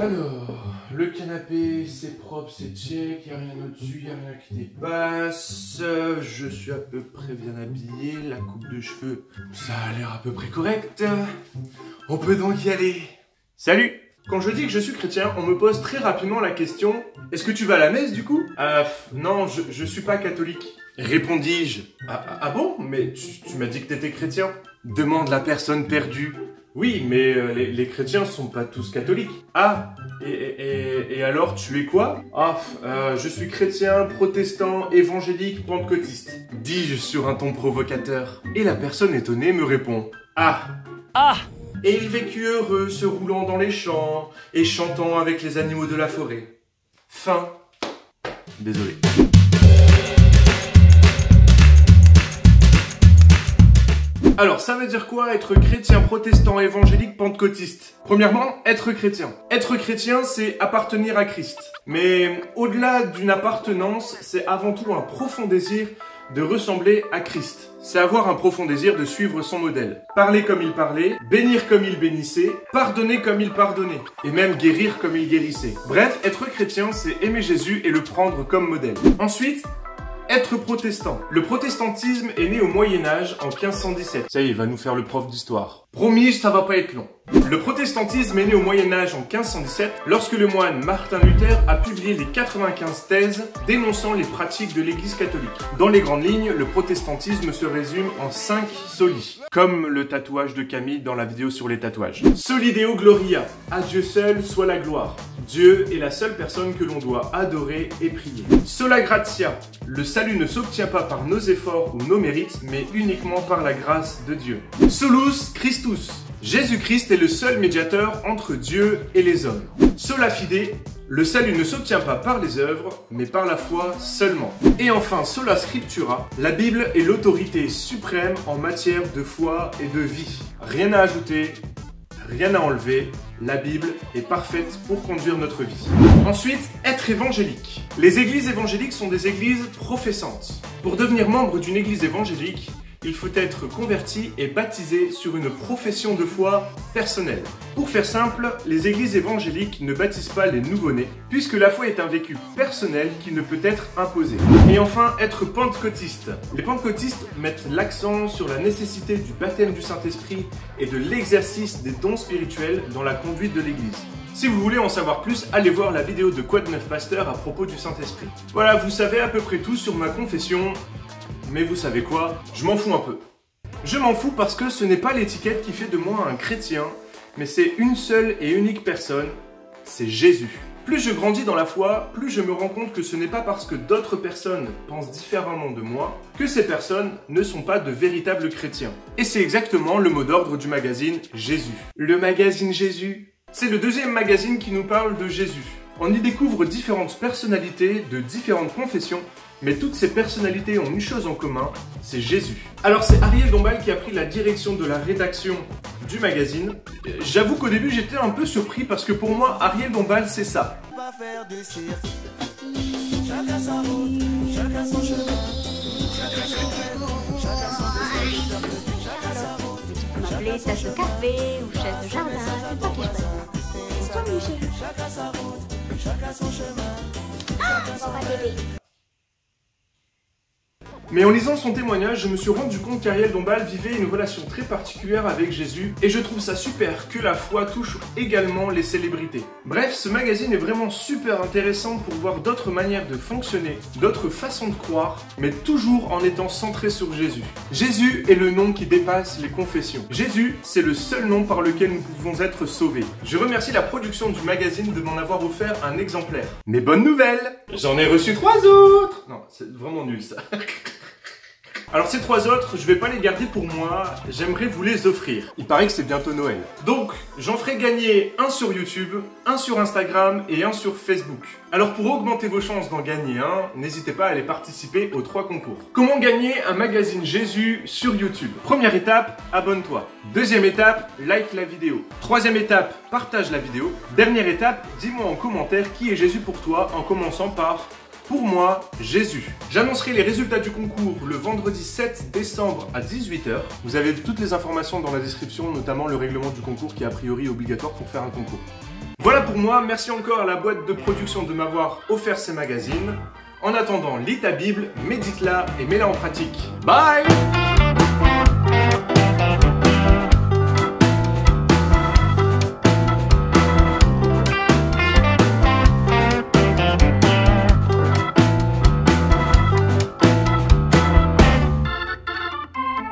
Alors, le canapé, c'est propre, c'est check, y a rien au-dessus, y a rien qui dépasse. Je suis à peu près bien habillé, la coupe de cheveux, ça a l'air à peu près correct. On peut donc y aller. Salut Quand je dis que je suis chrétien, on me pose très rapidement la question Est-ce que tu vas à la messe du coup? Ah, non, je, je suis pas catholique. Répondis-je. Ah, ah, ah bon? Mais tu m'as dit que t'étais chrétien Demande la personne perdue. Oui, mais euh, les, les chrétiens sont pas tous catholiques. Ah, et, et, et alors tu es quoi? Ah, euh, je suis chrétien, protestant, évangélique, pentecôtiste. Dis-je sur un ton provocateur. Et la personne étonnée me répond. Ah Ah Et il vécut heureux, se roulant dans les champs et chantant avec les animaux de la forêt. Fin. Désolé. Alors, ça veut dire quoi être chrétien, protestant, évangélique, pentecôtiste? Premièrement, être chrétien. Être chrétien, c'est appartenir à Christ. Mais au-delà d'une appartenance, c'est avant tout un profond désir de ressembler à Christ. C'est avoir un profond désir de suivre son modèle. Parler comme il parlait, bénir comme il bénissait, pardonner comme il pardonnait, et même guérir comme il guérissait. Bref, être chrétien, c'est aimer Jésus et le prendre comme modèle. Ensuite, être protestant. Le protestantisme est né au Moyen Âge en 1517. Ça y est, il va nous faire le prof d'histoire. Promis, ça va pas être long. Le protestantisme est né au Moyen Âge en 1517 lorsque le moine Martin Luther a publié les 95 thèses dénonçant les pratiques de l'église catholique. Dans les grandes lignes, le protestantisme se résume en 5 solis, comme le tatouage de Camille dans la vidéo sur les tatouages. Soli Deo Gloria, à Dieu seul soit la gloire. Dieu est la seule personne que l'on doit adorer et prier. Sola Gratia, le salut ne s'obtient pas par nos efforts ou nos mérites, mais uniquement par la grâce de Dieu. Solus Jésus-Christ est le seul médiateur entre Dieu et les hommes. Sola fide, le salut ne s'obtient pas par les œuvres, mais par la foi seulement. Et enfin, sola scriptura, la Bible est l'autorité suprême en matière de foi et de vie. Rien à ajouter, rien à enlever, la Bible est parfaite pour conduire notre vie. Ensuite, être évangélique. Les églises évangéliques sont des églises professantes. Pour devenir membre d'une église évangélique, il faut être converti et baptisé sur une profession de foi personnelle. Pour faire simple, les églises évangéliques ne baptisent pas les nouveau-nés, puisque la foi est un vécu personnel qui ne peut être imposé. Et enfin, être pentecôtiste. Les pentecôtistes mettent l'accent sur la nécessité du baptême du Saint-Esprit et de l'exercice des dons spirituels dans la conduite de l'église. Si vous voulez en savoir plus, allez voir la vidéo de Quad 9 Pasteur à propos du Saint-Esprit. Voilà, vous savez à peu près tout sur ma confession, mais vous savez quoi? Je m'en fous un peu. Je m'en fous parce que ce n'est pas l'étiquette qui fait de moi un chrétien, mais c'est une seule et unique personne, c'est Jésus. Plus je grandis dans la foi, plus je me rends compte que ce n'est pas parce que d'autres personnes pensent différemment de moi que ces personnes ne sont pas de véritables chrétiens. Et c'est exactement le mot d'ordre du magazine Jésus. Le magazine Jésus, c'est le deuxième magazine qui nous parle de Jésus. On y découvre différentes personnalités de différentes confessions mais toutes ces personnalités ont une chose en commun, c'est Jésus. Alors c'est Ariel Dombal qui a pris la direction de la rédaction du magazine. J'avoue qu'au début j'étais un peu surpris parce que pour moi Ariel Dombal c'est ça. m'appeler tache de café ou de jardin, c'est toi qui choisis. C'est toi, Michel. Ah, papa bébé. Mais en lisant son témoignage, je me suis rendu compte qu'Ariel Dombal vivait une relation très particulière avec Jésus et je trouve ça super que la foi touche également les célébrités. Bref, ce magazine est vraiment super intéressant pour voir d'autres manières de fonctionner, d'autres façons de croire, mais toujours en étant centré sur Jésus. Jésus est le nom qui dépasse les confessions. Jésus, c'est le seul nom par lequel nous pouvons être sauvés. Je remercie la production du magazine de m'en avoir offert un exemplaire. Mais bonne nouvelle J'en ai reçu trois autres Non, c'est vraiment nul ça. Alors ces trois autres, je vais pas les garder pour moi, j'aimerais vous les offrir. Il paraît que c'est bientôt Noël. Donc, j'en ferai gagner un sur YouTube, un sur Instagram et un sur Facebook. Alors pour augmenter vos chances d'en gagner un, n'hésitez pas à aller participer aux trois concours. Comment gagner un magazine Jésus sur YouTube? Première étape, abonne-toi. Deuxième étape, like la vidéo. Troisième étape, partage la vidéo. Dernière étape, dis-moi en commentaire qui est Jésus pour toi en commençant par pour moi, Jésus. J'annoncerai les résultats du concours le vendredi 7 décembre à 18h. Vous avez toutes les informations dans la description, notamment le règlement du concours qui est a priori obligatoire pour faire un concours. Voilà pour moi, merci encore à la boîte de production de m'avoir offert ces magazines. En attendant, lis ta Bible, médite-la et mets-la en pratique. Bye